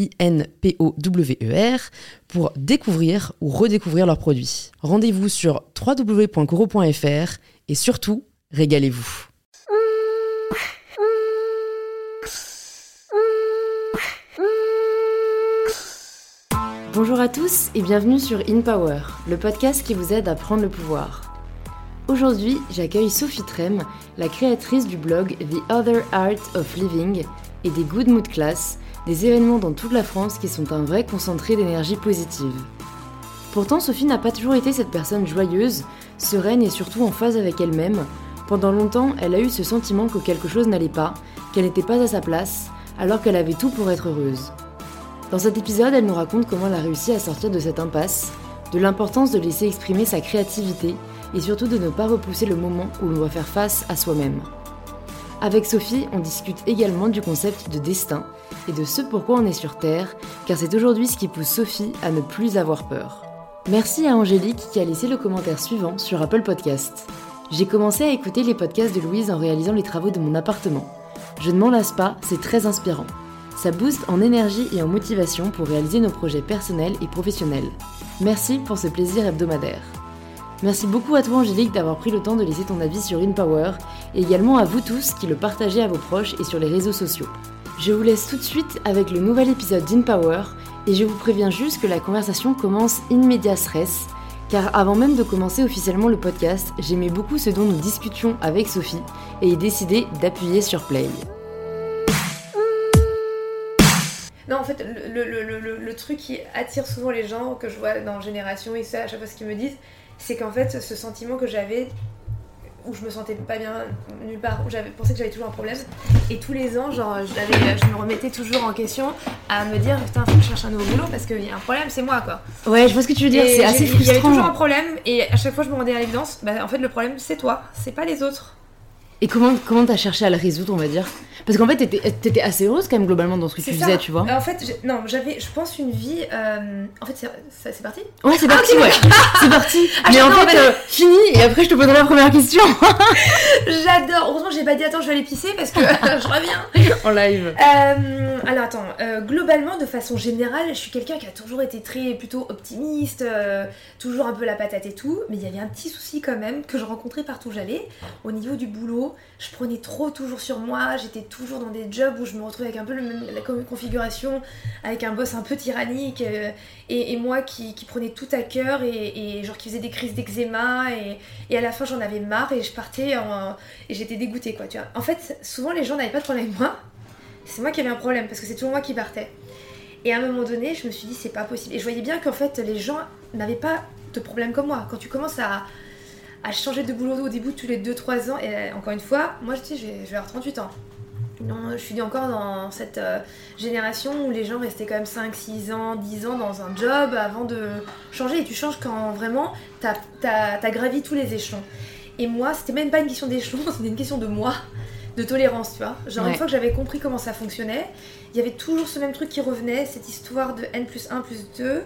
I-N-P-O-W-E-R, pour découvrir ou redécouvrir leurs produits. Rendez-vous sur www.coro.fr et surtout, régalez-vous. Bonjour à tous et bienvenue sur In Power, le podcast qui vous aide à prendre le pouvoir. Aujourd'hui, j'accueille Sophie Trem, la créatrice du blog The Other Art of Living et des Good Mood Class, des événements dans toute la France qui sont un vrai concentré d'énergie positive. Pourtant, Sophie n'a pas toujours été cette personne joyeuse, sereine et surtout en phase avec elle-même. Pendant longtemps, elle a eu ce sentiment que quelque chose n'allait pas, qu'elle n'était pas à sa place, alors qu'elle avait tout pour être heureuse. Dans cet épisode, elle nous raconte comment elle a réussi à sortir de cette impasse, de l'importance de laisser exprimer sa créativité et surtout de ne pas repousser le moment où l'on doit faire face à soi-même. Avec Sophie, on discute également du concept de destin et de ce pourquoi on est sur Terre, car c'est aujourd'hui ce qui pousse Sophie à ne plus avoir peur. Merci à Angélique qui a laissé le commentaire suivant sur Apple Podcast. J'ai commencé à écouter les podcasts de Louise en réalisant les travaux de mon appartement. Je ne m'en lasse pas, c'est très inspirant. Ça booste en énergie et en motivation pour réaliser nos projets personnels et professionnels. Merci pour ce plaisir hebdomadaire. Merci beaucoup à toi Angélique d'avoir pris le temps de laisser ton avis sur InPower et également à vous tous qui le partagez à vos proches et sur les réseaux sociaux. Je vous laisse tout de suite avec le nouvel épisode d'InPower et je vous préviens juste que la conversation commence in car avant même de commencer officiellement le podcast, j'aimais beaucoup ce dont nous discutions avec Sophie et ai décidé d'appuyer sur play. Non, en fait, le, le, le, le, truc qui attire souvent les gens que je vois dans Génération et ça, à chaque fois ce qu'ils me disent, c'est qu'en fait, ce sentiment que j'avais où je me sentais pas bien nulle part, où j'avais pensé que j'avais toujours un problème. Et tous les ans, genre, je, me remettais toujours en question à me dire putain, faut que je cherche un nouveau boulot parce qu'il y a un problème, c'est moi quoi. Ouais, je vois ce que tu veux dire, c'est assez frustrant. Il y avait toujours un problème et à chaque fois je me rendais à l'évidence, bah en fait le problème c'est toi, c'est pas les autres. Et comment comment t'as cherché à le résoudre, on va dire? Parce qu'en fait, t'étais assez heureuse quand même globalement dans ce que tu faisais, tu vois. En fait, non, j'avais, je pense, une vie. Euh, en fait, c'est parti? Ouais, c'est parti, ah, ouais. c'est parti. Ah, mais en fait, euh, fini. Et après, je te poserai la première question. J'adore. Heureusement, j'ai pas dit attends, je vais aller pisser parce que je reviens. en live. Euh, alors attends. globalement, de façon générale, je suis quelqu'un qui a toujours été très plutôt optimiste, toujours un peu la patate et tout. Mais il y avait un petit souci quand même que je rencontrais partout où j'allais, au niveau du boulot je prenais trop toujours sur moi, j'étais toujours dans des jobs où je me retrouvais avec un peu la configuration, avec un boss un peu tyrannique, euh, et, moi qui, prenais tout à cœur, et, genre qui faisait des crises d'eczéma, et, à la fin j'en avais marre, et je partais, et j'étais dégoûtée quoi. En fait, souvent les gens n'avaient pas de problème avec moi, c'est moi qui avais un problème, parce que c'est toujours moi qui partais. Et à un moment donné, je me suis dit, c'est pas possible. Et je voyais bien qu'en fait, les gens n'avaient pas de problème comme moi. Quand tu commences à, à changer de boulot au début tous les 2-3 ans. Et euh, encore une fois, moi je dis, je vais, avoir 38 ans. Non, je suis encore dans cette euh, génération où les gens restaient quand même 5, 6 ans, 10 ans dans un job avant de changer. Et tu changes quand vraiment t'as as, gravi tous les échelons. Et moi, c'était même pas une question d'échelon, c'était une question de moi, de tolérance, tu vois. Genre, une fois que j'avais compris comment ça fonctionnait, il y avait toujours ce même truc qui revenait, cette histoire de N plus 1 plus 2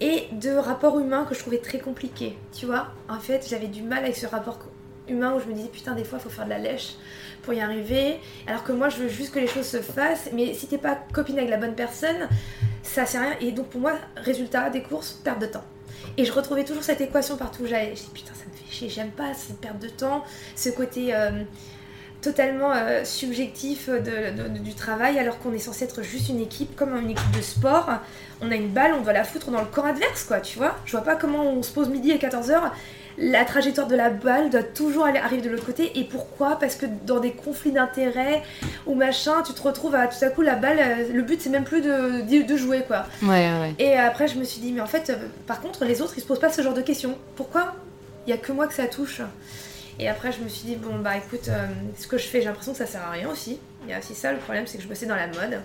et de rapport humain que je trouvais très compliqué. Tu vois, en fait, j'avais du mal avec ce rapport humain où je me disais putain, des fois, il faut faire de la lèche pour y arriver. Alors que moi, je veux juste que les choses se fassent, mais si t'es pas copine avec la bonne personne, ça sert à rien. Et donc, pour moi, résultat des courses, perte de temps. Et je retrouvais toujours cette équation partout où j'allais. Je dis putain, ça me fait chier, j'aime pas cette perte de temps, ce côté. Euh, totalement euh, subjectif du travail alors qu'on est censé être juste une équipe comme une équipe de sport. On a une balle, on doit la foutre dans le camp adverse quoi, tu vois. Je vois pas comment on se pose midi à 14h la trajectoire de la balle doit toujours aller, arriver de l'autre côté. Et pourquoi? Parce que dans des conflits d'intérêts ou machin, tu te retrouves à tout à coup la balle, euh, le but c'est même plus de, de, jouer quoi. Ouais, ouais. Et après je me suis dit, mais en fait, euh, par contre, les autres ils se posent pas ce genre de questions. Pourquoi? Il y a que moi que ça touche. Et après je me suis dit, bon bah écoute, euh, ce que je fais, j'ai l'impression que ça sert à rien aussi. Il y a aussi ça, le problème c'est que je bossais dans la mode.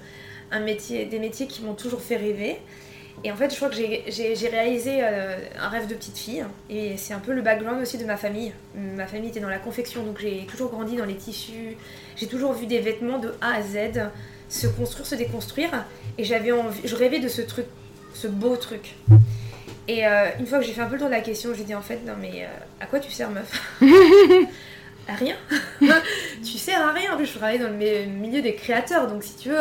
Un métier, des métiers qui m'ont toujours fait rêver. Et en fait, je crois que j'ai réalisé euh, un rêve de petite fille. Et c'est un peu le background aussi de ma famille. Ma famille était dans la confection, donc j'ai toujours grandi dans les tissus. J'ai toujours vu des vêtements de A à Z se construire, se déconstruire. Et j'avais envie, je rêvais de ce truc, ce beau truc. Et euh, une fois que j'ai fait un peu le tour de la question, j'ai dit en fait, non mais euh, à quoi tu sers meuf? À rien. tu sers à rien. En plus, je travaillais dans le milieu des créateurs, donc si tu veux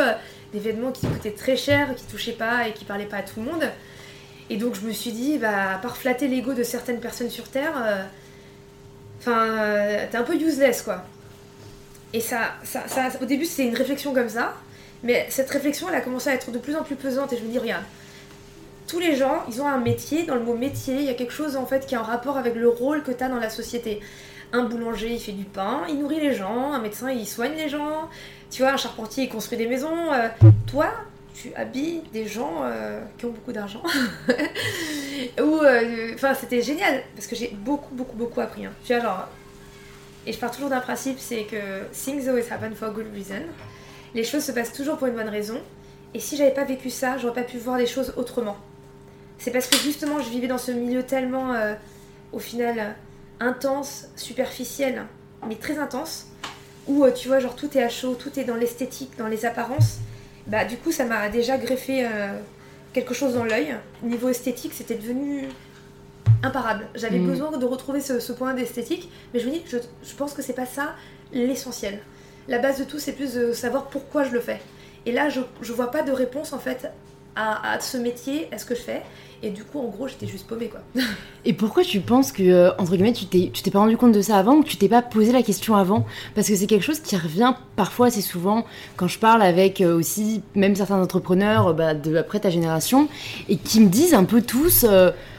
des vêtements qui coûtaient très cher, qui touchaient pas et qui parlaient pas à tout le monde. Et donc je me suis dit, bah, à part flatter l'ego de certaines personnes sur Terre, euh, enfin, euh, t'es un peu useless quoi. Et ça, ça, ça au début c'était une réflexion comme ça, mais cette réflexion elle a commencé à être de plus en plus pesante et je me dis, regarde, tous les gens, ils ont un métier, dans le mot métier, il y a quelque chose en fait qui est en rapport avec le rôle que t'as dans la société. Un boulanger, il fait du pain, il nourrit les gens, un médecin, il soigne les gens, tu vois, un charpentier, il construit des maisons. Euh, toi, tu habilles des gens euh, qui ont beaucoup d'argent. Ou, euh, enfin, c'était génial parce que j'ai beaucoup, beaucoup, beaucoup appris. Hein. Tu vois, genre, et je pars toujours d'un principe, c'est que things always happen for a good reason. Les choses se passent toujours pour une bonne raison. Et si j'avais pas vécu ça, j'aurais pas pu voir les choses autrement. C'est parce que justement, je vivais dans ce milieu tellement, au final, intense, superficiel, mais très intense, où euh, tu vois, genre tout est à chaud, tout est dans l'esthétique, dans les apparences, bah du coup ça m'a déjà greffé euh, quelque chose dans l'œil. Niveau esthétique, c'était devenu imparable. J'avais mm. besoin de retrouver ce, point d'esthétique, mais je me dis, je, je pense que c'est pas ça l'essentiel. La base de tout, c'est plus de savoir pourquoi je le fais. Et là, je, je vois pas de réponse en fait à, à ce métier, à ce que je fais. Et du coup, en gros, j'étais juste paumée, quoi. Et pourquoi tu penses que, euh, entre guillemets, tu t'es, pas rendu compte de ça avant ou tu t'es pas posé la question avant? Parce que c'est quelque chose qui revient parfois assez souvent quand je parle avec euh, aussi, même certains entrepreneurs euh, bah, de après ta génération, et qui me disent un peu tous,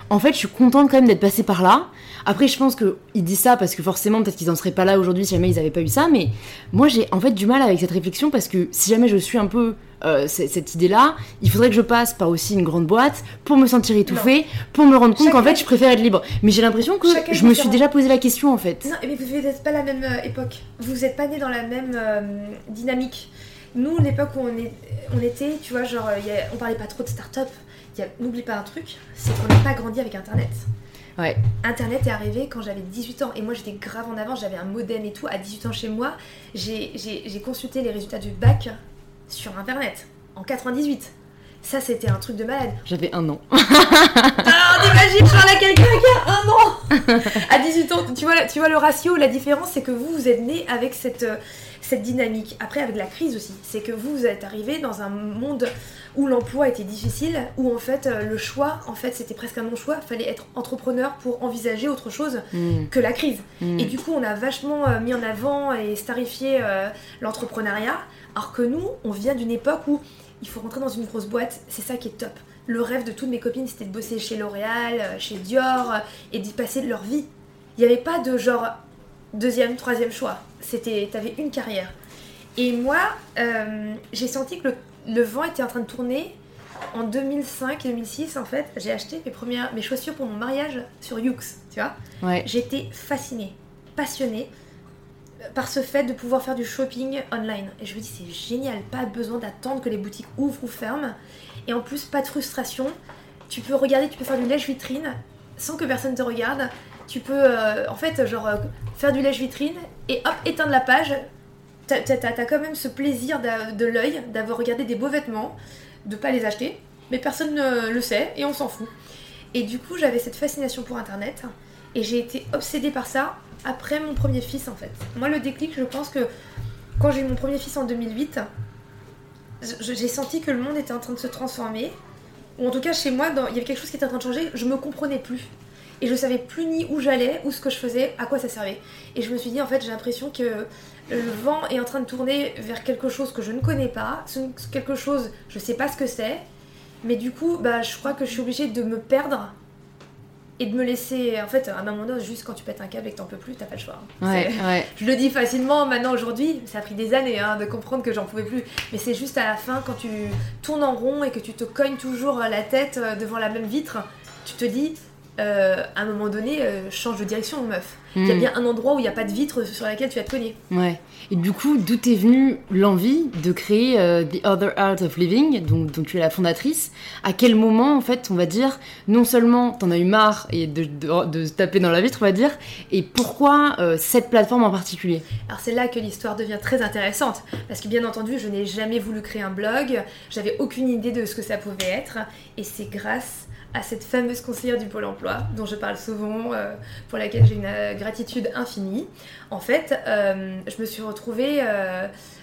en fait, je suis contente quand même d'être passée par là. Après, je pense qu'ils disent ça parce que forcément, peut-être qu'ils en seraient pas là aujourd'hui si jamais ils avaient pas eu ça. Mais moi, j'ai en fait du mal avec cette réflexion parce que si jamais je suis un peu euh, cette idée-là, il faudrait que je passe par aussi une grande boîte pour me sentir étouffée, pour me rendre compte qu'en fait, je préfère être libre. Mais j'ai l'impression que je me suis déjà posé la question en fait. Non, mais vous n'êtes pas la même euh, époque. Vous n'êtes pas né dans la même euh, dynamique. Nous, l'époque où on, est, on était, tu vois, genre, on parlait pas trop de start-up. N'oublie pas un truc, c'est qu'on n'a pas grandi avec Internet. Internet est arrivé quand j'avais 18 ans et moi j'étais grave en avance, j'avais un modem et tout. À 18 ans chez moi, j'ai consulté les résultats du bac sur Internet en 98. Ça, c'était un truc de malade. J'avais un an. Alors, t'imagines, je parle à quelqu'un qui a un an À 18 ans, tu vois, tu vois le ratio, la différence, c'est que vous, vous êtes né avec cette, cette dynamique. Après, avec la crise aussi, c'est que vous, vous êtes arrivé dans un monde où l'emploi était difficile, où en fait euh, le choix, en fait c'était presque un non-choix, il fallait être entrepreneur pour envisager autre chose hmm. que la crise. Hmm. Et du coup on a vachement euh, mis en avant et starifié euh, l'entrepreneuriat, alors que nous on vient d'une époque où il faut rentrer dans une grosse boîte, c'est ça qui est top. Le rêve de toutes mes copines c'était de bosser chez L'Oréal, chez Dior et d'y passer de leur vie. Il n'y avait pas de genre deuxième, troisième choix. C'était, t'avais une carrière. Et moi, j'ai senti que le le vent était en train de tourner. En 2005-2006, en fait, j'ai acheté mes, premières, mes chaussures pour mon mariage sur Yux, tu vois. Ouais. J'étais fascinée, passionnée par ce fait de pouvoir faire du shopping online. Et je me dis, c'est génial, pas besoin d'attendre que les boutiques ouvrent ou ferment. Et en plus, pas de frustration. Tu peux regarder, tu peux faire du lèche-vitrine sans que personne te regarde. Tu peux, euh, en fait, genre, euh, faire du lèche-vitrine et hop, éteindre la page, t'as quand même ce plaisir de l'œil d'avoir regardé des beaux vêtements, de pas les acheter, mais personne ne le sait et on s'en fout. Et du coup, j'avais cette fascination pour Internet et j'ai été obsédée par ça après mon premier fils en fait. Moi, le déclic, je pense que quand j'ai eu mon premier fils en 2008, j'ai senti que le monde était en train de se transformer. Ou en tout cas, chez moi, il y avait quelque chose qui était en train de changer. Je me comprenais plus. Et je savais plus ni où j'allais, ou ce que je faisais, à quoi ça servait. Et je me suis dit, en fait, j'ai l'impression que le vent est en train de tourner vers quelque chose que je ne connais pas, quelque chose, je sais pas ce que c'est, mais du coup, bah, je crois que je suis obligée de me perdre et de me laisser. En fait, à un moment donné, juste quand tu pètes un câble et que t'en peux plus, t'as pas le choix. Ouais, C'est- ouais. Je le dis facilement maintenant aujourd'hui, ça a pris des années hein, de comprendre que j'en pouvais plus. Mais c'est juste à la fin, quand tu tournes en rond et que tu te cognes toujours la tête euh, devant la même vitre, tu te dis, euh, à un moment donné, euh, change de direction, meuf. Il y a Mm. bien un endroit où il n'y a pas de vitre sur laquelle tu vas te cogner. Ouais. Et du coup, d'où est venue l'envie de créer euh, The Other Art of Living, dont, dont tu es la fondatrice? À quel moment, en fait, on va dire, non seulement t'en as eu marre et de, de, de se taper dans la vitre, on va dire, et pourquoi cette plateforme en particulier? Alors c'est là que l'histoire devient très intéressante, parce que bien entendu, je n'ai jamais voulu créer un blog, j'avais aucune idée de ce que ça pouvait être, et c'est grâce à cette fameuse conseillère du Pôle Emploi, dont je parle souvent, euh, pour laquelle j'ai une euh, gratitude infinie. En fait, euh, je me suis retrouvée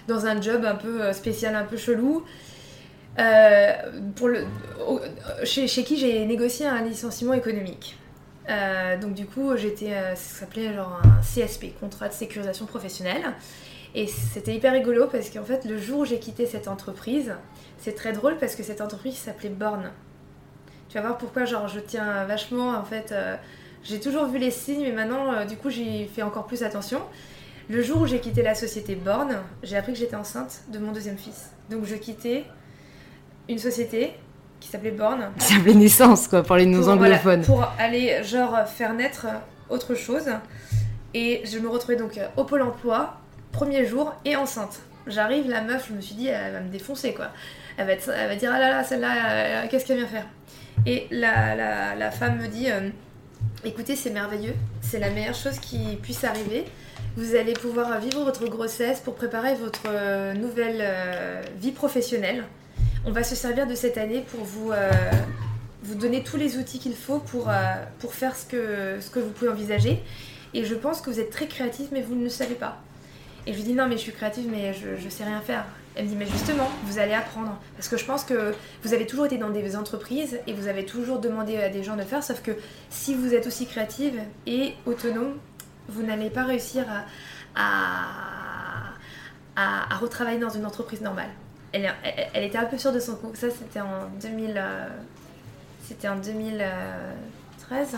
dans un job un peu spécial, un peu chelou, pour le, chez, qui j'ai négocié un licenciement économique. Donc du coup, j'étais, euh, ça s'appelait genre un CSP, contrat de sécurisation professionnelle. Et c'était hyper rigolo parce qu'en fait, le jour où j'ai quitté cette entreprise, c'est très drôle parce que cette entreprise s'appelait Born. Vas voir pourquoi, genre, je tiens vachement, en fait, euh, j'ai toujours vu les signes, mais maintenant, euh, du coup, j'y fais encore plus attention. Le jour où j'ai quitté la société Born, j'ai appris que j'étais enceinte de mon deuxième fils. Donc je quittais une société qui s'appelait Born Ça s'appelait naissance, quoi, pour les nos voilà, anglophones. pour aller genre faire naître euh, autre chose. Et je me retrouvais donc au pôle emploi, premier jour, et enceinte. J'arrive, la meuf, je me suis dit, elle va me défoncer quoi. Elle va, dire, ah là là, celle-là, euh, qu'est-ce qu'elle vient faire? Et la, la, femme me dit, euh, écoutez, c'est merveilleux, c'est la meilleure chose qui puisse arriver. Vous allez pouvoir vivre votre grossesse pour préparer votre euh, nouvelle vie professionnelle. On va se servir de cette année pour vous, vous donner tous les outils qu'il faut pour, pour faire ce que, ce que vous pouvez envisager. Et je pense que vous êtes très créatif, mais vous ne le savez pas. Et je lui dis non, mais je suis créative, mais je, je sais rien faire. Elle me dit, mais justement, vous allez apprendre. Parce que je pense que vous avez toujours été dans des entreprises et vous avez toujours demandé à des gens de faire, sauf que si vous êtes aussi créative et autonome, vous n'allez pas réussir à, à, à- à retravailler dans une entreprise normale. Elle, est- elle- elle était un peu sûre de son coup. Ça, c'était en 2000. euh, c'était en 2013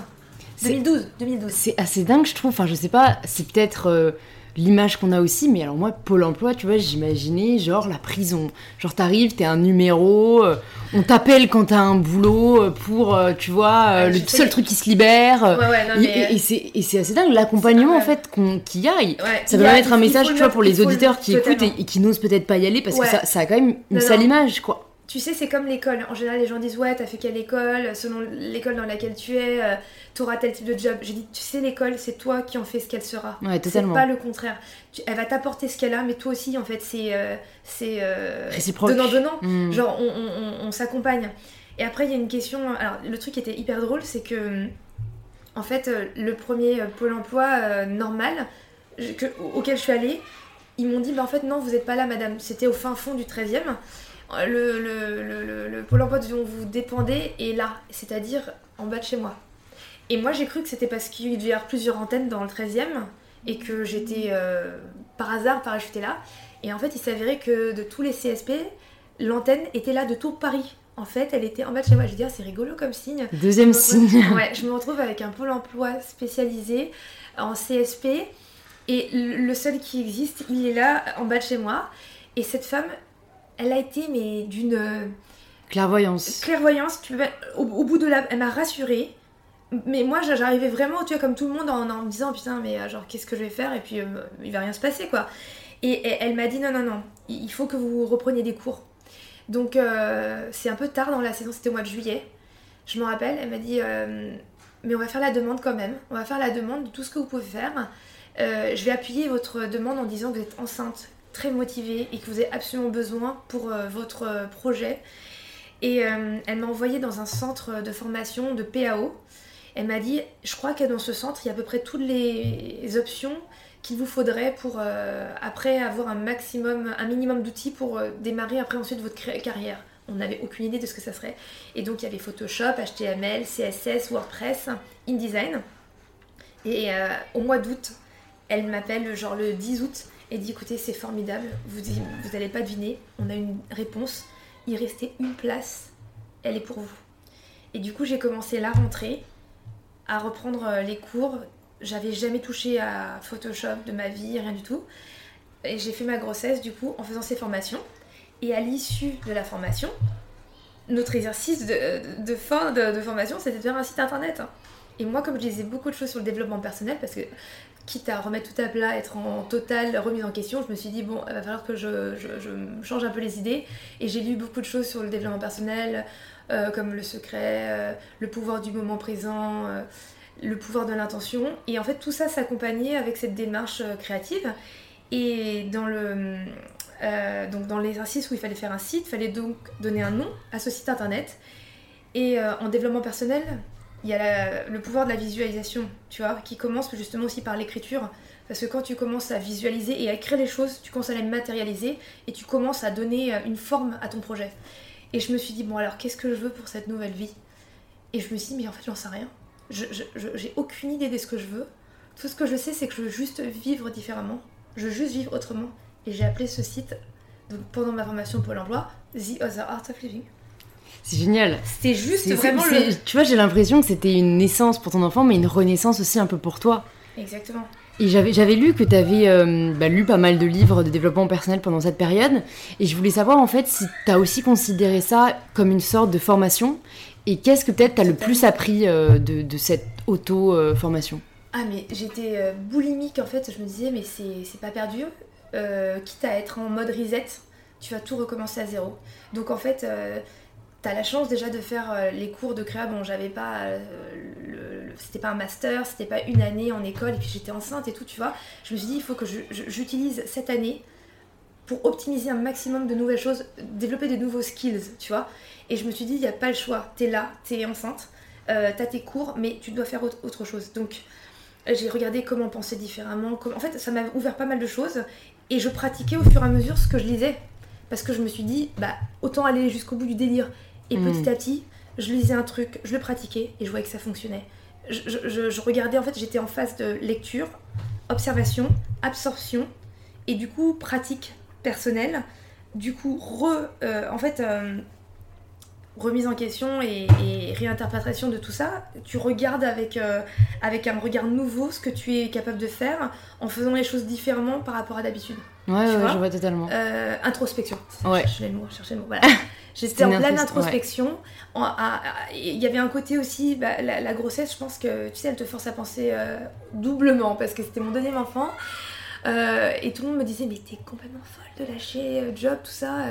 C'est- 2012. 2012. C'est assez dingue, je trouve. Enfin, je sais pas, c'est peut-être euh, l'image qu'on a aussi, mais alors moi, Pôle emploi, tu vois, j'imaginais genre la prison. Genre, t'arrives, t'es un numéro, euh, on t'appelle quand t'as un boulot euh, pour, euh, tu vois, euh, le seul truc qui se libère. Ouais, ouais, non, et- mais. et et c'est et c'est assez dingue, l'accompagnement en fait qu'il y aille. ouais, Ça peut être un message, tu vois, mettre- pour les auditeurs qui écoutent et, et qui n'osent peut-être pas y aller parce que ça, ça a quand même une sale image, quoi. Tu sais, c'est comme l'école. En général, les gens disent Ouais, t'as fait quelle école? Selon l'école dans laquelle tu es, euh, t'auras tel type de job. J'ai dit Tu sais, l'école, c'est toi qui en fais ce qu'elle sera. Ouais, C'est totalement. pas le contraire. Tu- elle va t'apporter ce qu'elle a, mais toi aussi, en fait, c'est. euh, c'est euh, Réciproque. Donnant-donnant. Mm. Genre, on, on- on- on s'accompagne. Et après, il y a une question. Alors, le truc qui était hyper drôle, c'est que. En fait, euh, le premier Pôle emploi normal je- que- auquel je suis allée, ils m'ont dit bah, en fait, non, vous n'êtes pas là, madame. C'était au fin fond du 13e. Le, le, le, le- le Pôle emploi dont vous dépendez est là, c'est-à-dire en bas de chez moi. Et moi, j'ai cru que c'était parce qu'il devait y avoir plusieurs antennes dans le 13e et que j'étais euh, par hasard parachutée là. Et en fait, il s'avérait que de tous les CSP, l'antenne était là de tout Paris. En fait, elle était en bas de chez moi. Je dis, ah, c'est rigolo comme signe. Deuxième retrouve- signe. Ouais, je me retrouve avec un pôle emploi spécialisé en CSP. Et le seul qui existe, il est là, en bas de chez moi. Et cette femme, elle a été, mais d'une euh, Clairvoyance. clairvoyance. Tu au, au bout de la... Elle m'a rassurée. Mais moi, j'a- j'arrivais vraiment, tu vois, comme tout le monde, en, en me disant, putain, mais euh, genre, qu'est-ce que je vais faire? Et puis, euh, il va rien se passer, quoi. Et, et elle m'a dit, non, non, non, il il faut que vous repreniez des cours. Donc, euh, c'est un peu tard dans la saison, c'était au mois de juillet. Je me rappelle, elle m'a dit, euh, mais on va faire la demande quand même. On va faire la demande de tout ce que vous pouvez faire. Euh, je vais appuyer votre demande en disant que vous êtes enceinte, très motivée et que vous avez absolument besoin pour euh, votre euh, projet. Et euh, elle m'a envoyé dans un centre de formation de PAO. Elle m'a dit, je crois que dans ce centre, il y a à peu près toutes les options qu'il vous faudrait pour après avoir un maximum, un minimum d'outils pour démarrer après ensuite votre carrière. On n'avait aucune idée de ce que ça serait. Et donc il y avait Photoshop, HTML, CSS, WordPress, InDesign. Et au mois d'août, elle m'appelle genre le 10 août et dit écoutez c'est formidable, vous vous allez pas deviner, on a une réponse, il restait une place, elle est pour vous. Et du coup j'ai commencé la rentrée à reprendre euh, les cours. J'avais jamais touché à Photoshop de ma vie, rien du tout. Et j'ai fait ma grossesse du coup en faisant ces formations. Et à l'issue de la formation, notre exercice de, fin de, formation, c'était de faire un site internet. Et moi, comme je disais beaucoup de choses sur le développement personnel, parce que quitte à remettre tout à plat, être en totale remise en question, je me suis dit, bon, il va falloir que je, change un peu les idées. Et j'ai lu beaucoup de choses sur le développement personnel, euh, comme le secret, euh, le pouvoir du moment présent, euh, le pouvoir de l'intention. Et en fait, tout ça s'accompagnait avec cette démarche créative. Et dans le. donc dans l'exercice où il fallait faire un site, il fallait donc donner un nom à ce site internet. Et en développement personnel, il y a le pouvoir de la visualisation, tu vois, qui commence justement aussi par l'écriture. Parce que quand tu commences à visualiser et à écrire les choses, tu commences à les matérialiser et tu commences à donner une forme à ton projet. Et je me suis dit, bon alors qu'est-ce que je veux pour cette nouvelle vie? Et je me suis dit, mais en fait j'en sais rien. Je, j'ai aucune idée de ce que je veux. Tout ce que je sais, c'est que je veux juste vivre différemment. Je veux juste vivre autrement. Et j'ai appelé ce site, donc pendant ma formation Pôle emploi, The Other Art of Living. C'est génial. C'était juste vraiment le... Tu vois, j'ai l'impression que c'était une naissance pour ton enfant, mais une renaissance aussi un peu pour toi. Exactement. Et j'avais lu que tu avais euh, bah, lu pas mal de livres de développement personnel pendant cette période. Et je voulais savoir en fait si tu as aussi considéré ça comme une sorte de formation. Et qu'est-ce que peut-être tu as le plus appris euh, de, cette auto-formation? Ah, mais j'étais euh, boulimique en fait. Je me disais, mais c'est pas perdu. quitte à être en mode reset, tu vas tout recommencer à zéro. Donc en fait T'as la chance déjà de faire euh, les cours de créa. Bon, j'avais pas. Euh, c'était pas un master, c'était pas une année en école, et puis j'étais enceinte et tout, tu vois. Je me suis dit, il faut que j'utilise cette année pour optimiser un maximum de nouvelles choses, développer de nouveaux skills, tu vois. Et je me suis dit, il n'y a pas le choix. T'es là, t'es enceinte, euh, t'as tes cours, mais tu dois faire autre, chose. Donc, j'ai regardé comment penser différemment. En fait, ça m'a ouvert pas mal de choses, et je pratiquais au fur et à mesure ce que je lisais. Parce que je me suis dit, bah, autant aller jusqu'au bout du délire et hmm. petit à petit, je lisais un truc, je le pratiquais et je voyais que ça fonctionnait. Je, regardais, en fait, j'étais en phase de lecture, observation, absorption et du coup pratique personnelle. Du coup, re, euh, en fait, euh, remise en question et, réinterprétation de tout ça, tu regardes avec, euh, avec un regard nouveau ce que tu es capable de faire en faisant les choses différemment par rapport à d'habitude. Ouais, ouais je vois totalement. introspection. Ouais. Chercher le mot, chercher le mot. Voilà. J'étais en pleine introspection. Il y avait un côté aussi, bah, la, grossesse, je pense que, tu sais, elle te force à penser euh, doublement, parce que c'était mon deuxième enfant. Euh, et tout le monde me disait, mais t'es complètement folle de lâcher euh, job, tout ça.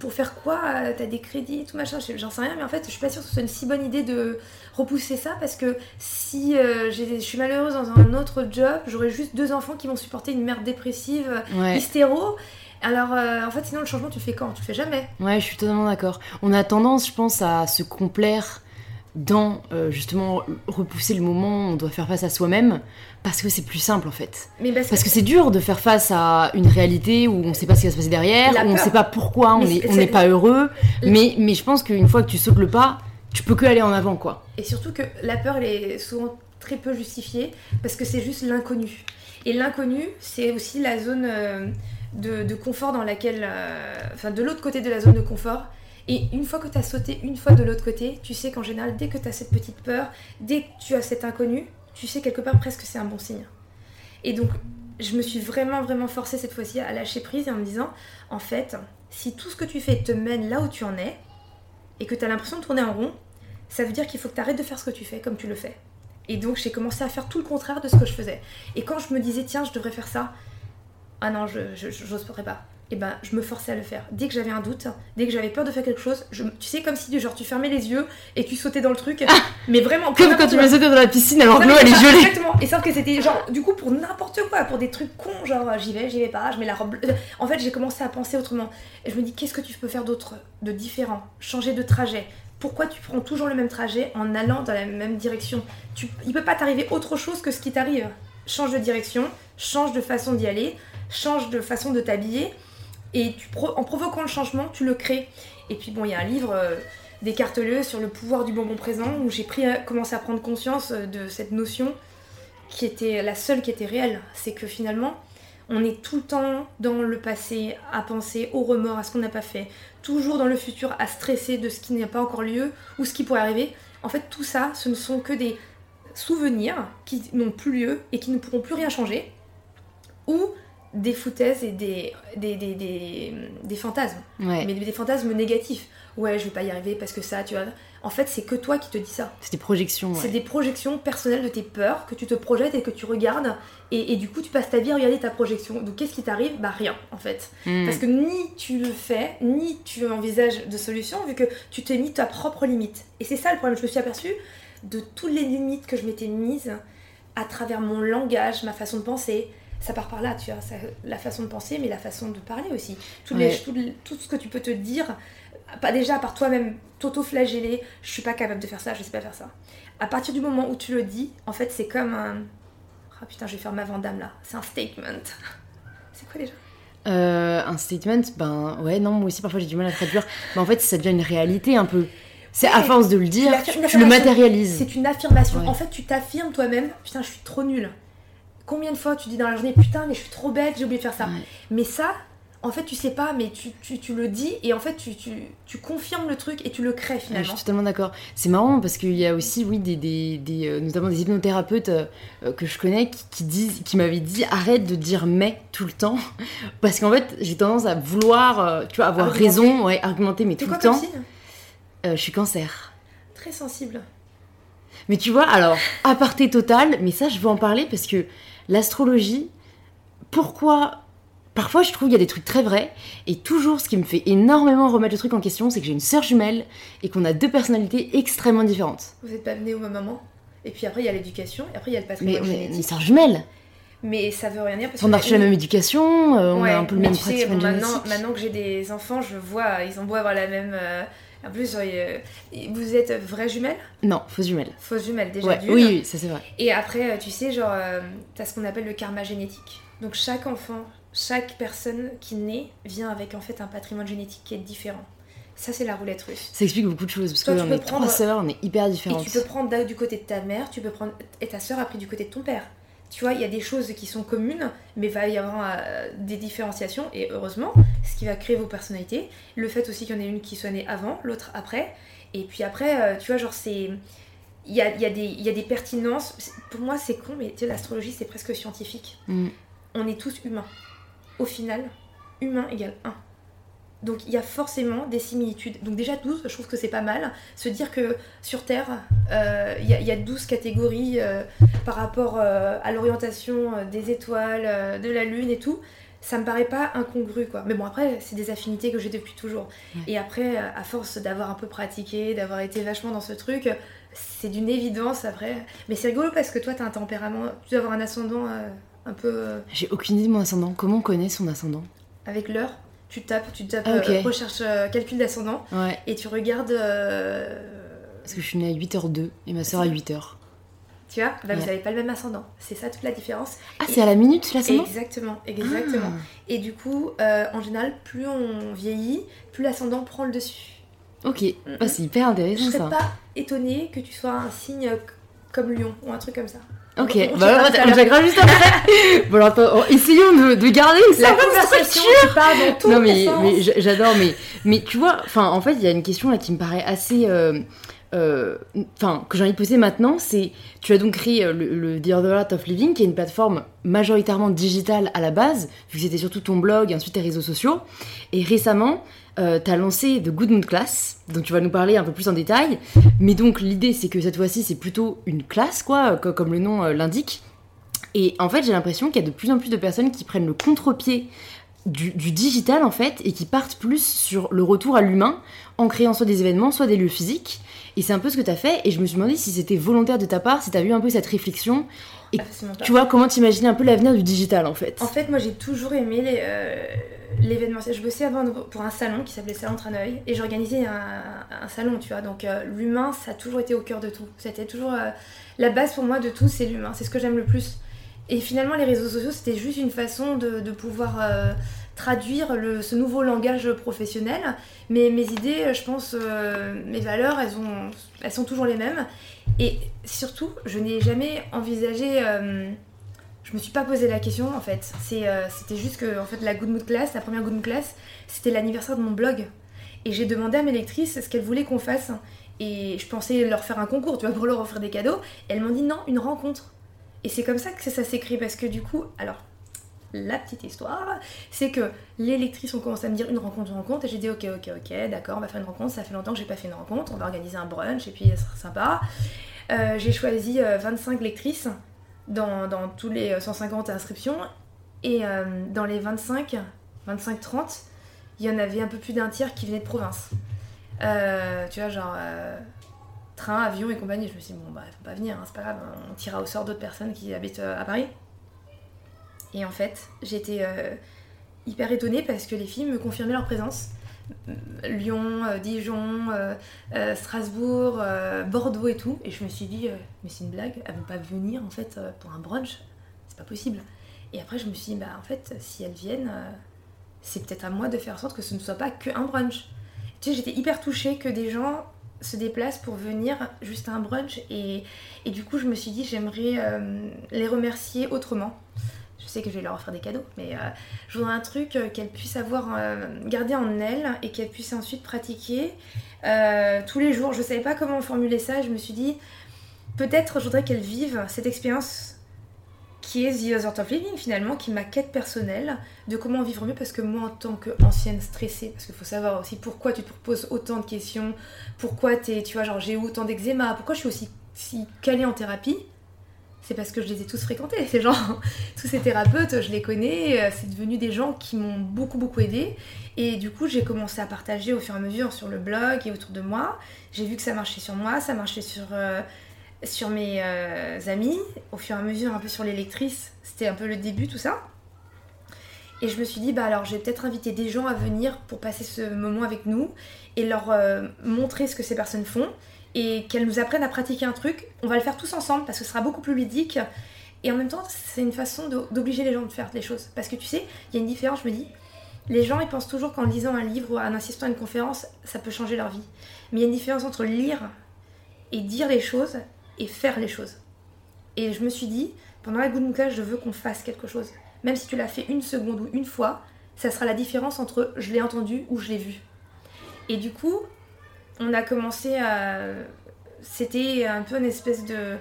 Pour faire quoi T'as des crédits, tout machin. J'en sais rien, mais en fait, je suis pas sûre que ce soit une si bonne idée de repousser ça, parce que si je suis malheureuse dans un autre job, j'aurai juste deux enfants qui vont supporter une mère dépressive, hystéro. Alors, euh, en fait, sinon, le changement, tu le fais quand? Tu le fais jamais. Ouais, je suis totalement d'accord. On a tendance, je pense, à se complaire dans euh, justement repousser le moment où on doit faire face à soi-même parce que c'est plus simple en fait. Mais parce, que, c'est dur de faire face à une réalité où on ne sait pas ce qui va se passer derrière, où on ne sait pas pourquoi on n'est pas heureux. Mais, mais je pense qu'une fois que tu sautes le pas, tu peux que aller en avant quoi. Et surtout que la peur elle est souvent très peu justifiée parce que c'est juste l'inconnu. Et l'inconnu c'est aussi la zone. Euh, de, confort dans laquelle. Euh, enfin, de l'autre côté de la zone de confort. Et une fois que tu as sauté une fois de l'autre côté, tu sais qu'en général, dès que tu as cette petite peur, dès que tu as cet inconnu, tu sais quelque part presque c'est un bon signe. Et donc, je me suis vraiment, vraiment forcée cette fois-ci à lâcher prise et en me disant, en fait, si tout ce que tu fais te mène là où tu en es, et que tu as l'impression de tourner en rond, ça veut dire qu'il faut que tu arrêtes de faire ce que tu fais comme tu le fais. Et donc j'ai commencé à faire tout le contraire de ce que je faisais. Et quand je me disais, tiens, je devrais faire ça, ah non, je j'ose pas. Et eh ben, je me forçais à le faire. Dès que j'avais un doute, dès que j'avais peur de faire quelque chose, je, tu sais, comme si genre tu fermais les yeux et tu sautais dans le truc. Ah mais vraiment. Comme quand tu me sautais dans la piscine alors que l'eau elle est gelée. Exactement. Et sauf que c'était genre, du coup, pour n'importe quoi, pour des trucs cons, genre j'y vais, j'y vais pas, je mets la robe. En fait, j'ai commencé à penser autrement. Et je me dis, qu'est-ce que tu peux faire d'autre, de différent Changer de trajet? Pourquoi tu prends toujours le même trajet en allant dans la même direction? Tu, Il peut pas t'arriver autre chose que ce qui t'arrive. Change de direction, change de façon d'y aller change de façon de t'habiller et en provoquant le changement, tu le crées. Et puis bon, il y a un livre euh, d'Écarteleux sur le pouvoir du bonbon présent où j'ai pris, commencé à prendre conscience euh, de cette notion qui était la seule qui était réelle. C'est que finalement, on est tout le temps dans le passé à penser au remords, à ce qu'on n'a pas fait, toujours dans le futur à stresser de ce qui n'a pas encore lieu ou ce qui pourrait arriver. En fait, tout ça, ce ne sont que des souvenirs qui n'ont plus lieu et qui ne pourront plus rien changer, ou des foutaises et des, des, des, des, des fantasmes. Ouais. Mais des fantasmes négatifs. Ouais, je vais pas y arriver parce que ça, tu vois. En fait, c'est que toi qui te dis ça. C'est des projections. C'est des projections personnelles de tes peurs que tu te projettes et que tu regardes. Et, et du coup, tu passes ta vie à regarder ta projection. Donc, qu'est-ce qui t'arrive? Bah, rien, en fait. Mm. Parce que ni tu le fais, ni tu envisages de solution, vu que tu t'es mis ta propre limite. Et c'est ça le problème. Je me suis aperçue de toutes les limites que je m'étais mises à travers mon langage, ma façon de penser. Ça part par là, tu vois, ça- la façon de penser, mais la façon de parler aussi. Tout, les- Ouais. tout, ce que tu peux te dire, pas déjà par toi-même, t'auto-flageller, je suis pas capable de faire ça, je sais pas faire ça. À partir du moment où tu le dis, en fait, c'est comme un. Ah putain, je vais faire ma Vandame là. C'est un statement. C'est quoi déjà? Euh, un statement, ben ouais, non, moi aussi parfois j'ai du mal à traduire. Mais en fait, ça devient une réalité un peu. C'est à force de le dire, tu, le matérialises. C'est une affirmation. Ouais. En fait, tu t'affirmes toi-même. Putain, je suis trop nulle. Combien de fois tu dis dans la journée, putain, mais je suis trop bête, j'ai oublié de faire ça. Ouais. Mais ça, en fait, tu sais pas, mais tu, tu, tu le dis et en fait, tu, tu, tu confirmes le truc et tu le crées Ouais, je finalement. suis totalement d'accord. C'est marrant parce qu'il y a aussi, oui, des, des, des, euh, notamment des hypnothérapeutes euh, euh, que je connais qui, qui disent, qui m'avaient dit arrête de dire mais tout le temps parce qu'en fait j'ai tendance à vouloir, euh, tu vois, avoir Argumenter. raison, ouais, argumenter mais tout quoi le temps. Euh, je suis cancer. Très sensible. Mais tu vois, alors, aparté total, mais ça, je veux en parler parce que l'astrologie, pourquoi Parfois, je trouve qu'il y a des trucs très vrais, et toujours, ce qui me fait énormément remettre le truc en question, c'est que j'ai une sœur jumelle et qu'on a deux personnalités extrêmement différentes. Vous êtes pas venu au même moment. Et puis après, il y a l'éducation et après, il y a le Mais patrimoine on est une sœur jumelle. Mais ça veut rien dire parce On a reçu la même éducation, euh, on a un peu le mais même tu sais, bon, maintenant que j'ai des enfants, je vois, ils ont beau avoir la même. euh, En plus, euh, vous êtes vraies jumelles Non, fausse jumelle. Fausses jumelles déjà Ouais, d'une. oui, oui, ça c'est vrai. Et après, euh, tu sais, genre, euh, t'as ce qu'on appelle le karma génétique. Donc chaque enfant, chaque personne qui naît vient avec en fait un patrimoine génétique qui est différent. Ça, c'est la roulette russe. Ça explique beaucoup de choses, parce qu'on est prendre- trois sœurs, on est hyper Et différentes. tu peux prendre du côté de ta mère, tu peux prendre. Et ta soeur a pris du côté de ton père. Tu vois, il y a des choses qui sont communes, mais il va y avoir euh, des différenciations, et heureusement, ce qui va créer vos personnalités. Le fait aussi qu'il y en ait une qui soit née avant, l'autre après. Et puis après, euh, tu vois, genre, c'est. Il y a, il y, a des- il y a des pertinences. Pour moi, c'est con, mais tu sais, l'astrologie, c'est presque scientifique. Mm. On est tous humains. Au final, humain égale 1. Donc il y a forcément des similitudes. Donc déjà 12, je trouve que c'est pas mal. Se dire que sur Terre, euh, il y, a- il y a 12 catégories euh, par rapport euh, à l'orientation des étoiles, de la Lune et tout, ça me paraît pas incongru quoi. Mais bon après, c'est des affinités que j'ai depuis toujours. Ouais. Et après, à force d'avoir un peu pratiqué, d'avoir été vachement dans ce truc, c'est d'une évidence après. Mais c'est rigolo parce que toi, t'as un tempérament, tu dois avoir un ascendant un peu J'ai aucune idée de mon ascendant. Comment on connaît son ascendant? Avec l'heure. Tu tapes, tu tapes Ah, euh, recherche euh, calcul d'ascendant Ouais. et tu regardes. euh, Parce que je suis née à 8h02 et ma sœur à 8h. tu vois, bah, vous n'avez pas le même ascendant. C'est ça toute la différence. Ah, c'est à la minute l'ascendant Exactement, exactement. Ah. Et du coup, en général, plus on vieillit, plus l'ascendant prend le dessus. Ok, Mm, Ah, c'est hyper Je intéressant serais ça. pas étonnée que tu sois un signe comme Lion ou un truc comme ça. Ok, On- on bah on à on checkera juste après. bon, alors, oh, essayons de, de garder La ça. conversation qui part dans tous Non mais, j'adore, mais, mais tu vois, en fait il y a une question là qui me paraît assez, euh, euh, enfin que j'ai envie de poser maintenant, c'est tu as donc créé euh, le, le The Other Art of Living, qui est une plateforme majoritairement digitale à la base, vu que c'était surtout ton blog et ensuite tes réseaux sociaux, et récemment euh, tu as lancé The Good Mood Class, dont tu vas nous parler un peu plus en détail, mais donc l'idée c'est que cette fois-ci c'est plutôt une classe quoi, co- comme le nom euh, l'indique. Et en fait, j'ai l'impression qu'il y a de plus en plus de personnes qui prennent le contre-pied du, digital en fait et qui partent plus sur le retour à l'humain en créant soit des événements, soit des lieux physiques. Et c'est un peu ce que tu as fait et je me suis demandé si c'était volontaire de ta part, si tu as eu un peu cette réflexion. Et tu vois, comment t'imaginais un peu l'avenir du digital en fait? En fait, moi j'ai toujours aimé les, euh, l'événementiel. Je bossais avant pour un salon qui s'appelait Salon Traneuil et j'organisais un, un salon, tu vois. Donc euh, l'humain, ça a toujours été au cœur de tout. C'était toujours euh, la base pour moi de tout, c'est l'humain. C'est ce que j'aime le plus. Et finalement, les réseaux sociaux, c'était juste une façon de, de pouvoir traduire ce nouveau langage professionnel. Mais mes idées, je pense, euh, mes valeurs, elles, ont, elles sont toujours les mêmes. Et surtout, je n'ai jamais envisagé. euh, je me suis pas posé la question en fait. Euh, c'était juste que en fait la Good Mood Class, la première Good Mood Class, c'était l'anniversaire de mon blog. Et j'ai demandé à mes lectrices ce qu'elles voulaient qu'on fasse. Et je pensais leur faire un concours, tu vois, pour leur offrir des cadeaux. elles m'ont dit non, une rencontre. Et c'est comme ça que ça s'écrit parce que du coup, alors, la petite histoire, c'est que les lectrices ont commencé à me dire une rencontre, une rencontre, et j'ai dit ok, ok, ok, d'accord, on va faire une rencontre, ça fait longtemps que j'ai pas fait une rencontre, on va organiser un brunch, et puis ça sera sympa. Euh, j'ai choisi 25 euh, lectrices dans, tous les 150 inscriptions, et euh, dans les 25, 25-30, il y en avait un peu plus d'un tiers qui venaient de province. tu vois, genre train, avion et compagnie. Je me suis dit, bon, bah, faut pas venir, hein, c'est pas grave, on tirera au sort d'autres personnes qui habitent à Paris. Et en fait, j'étais euh, hyper étonnée parce que les filles me confirmaient leur présence. Lyon, euh, Dijon, euh, Strasbourg, Bordeaux et tout. Et je me suis dit, mais c'est une blague, elles vont pas venir en fait pour un brunch, c'est pas possible. Et après, je me suis dit, bah en fait, si elles viennent, c'est peut-être à moi de faire en sorte que ce ne soit pas qu'un brunch. Tu sais, j'étais hyper touchée que des gens se déplacent pour venir juste à un brunch et, et du coup je me suis dit j'aimerais les remercier autrement je sais que je vais leur offrir des cadeaux, mais euh, je voudrais un truc euh, qu'elles puissent avoir euh, gardé en elles et qu'elles puissent ensuite pratiquer tous les jours. Je ne savais pas comment formuler ça, je me suis dit peut-être je voudrais qu'elles vivent cette expérience qui est The Other of Living finalement, qui est ma quête personnelle de comment vivre mieux parce que moi en tant qu'ancienne stressée, parce qu'il faut savoir aussi pourquoi tu te poses autant de questions, pourquoi es, tu vois genre j'ai autant d'eczéma, pourquoi je suis aussi si calée en thérapie, c'est parce que je les ai tous fréquentés, ces gens. tous ces thérapeutes, je les connais, euh, c'est devenu des gens qui m'ont beaucoup beaucoup aidé. Et du coup, j'ai commencé à partager au fur et à mesure sur le blog et autour de moi. J'ai vu que ça marchait sur moi, ça marchait sur, euh, mes euh, amis, au fur et à mesure un peu sur les lectrices. C'était un peu le début, tout ça. Et je me suis dit, bah alors je vais peut-être inviter des gens à venir pour passer ce moment avec nous et leur montrer ce que ces personnes font et qu'elles nous apprennent à pratiquer un truc. On va le faire tous ensemble parce que ce sera beaucoup plus ludique. Et en même temps, c'est une façon d'obliger les gens de faire les choses. Parce que tu sais, il y a une différence, je me dis, les gens ils pensent toujours qu'en lisant un livre ou en assistant à une conférence, ça peut changer leur vie. Mais il y a une différence entre lire et dire les choses et faire les choses. Et je me suis dit, pendant la Good Class, je veux qu'on fasse quelque chose. Même si tu l'as fait une seconde ou une fois, ça sera la différence entre je l'ai entendu ou je l'ai vu. Et du coup, on a commencé à. C'était un peu une espèce de.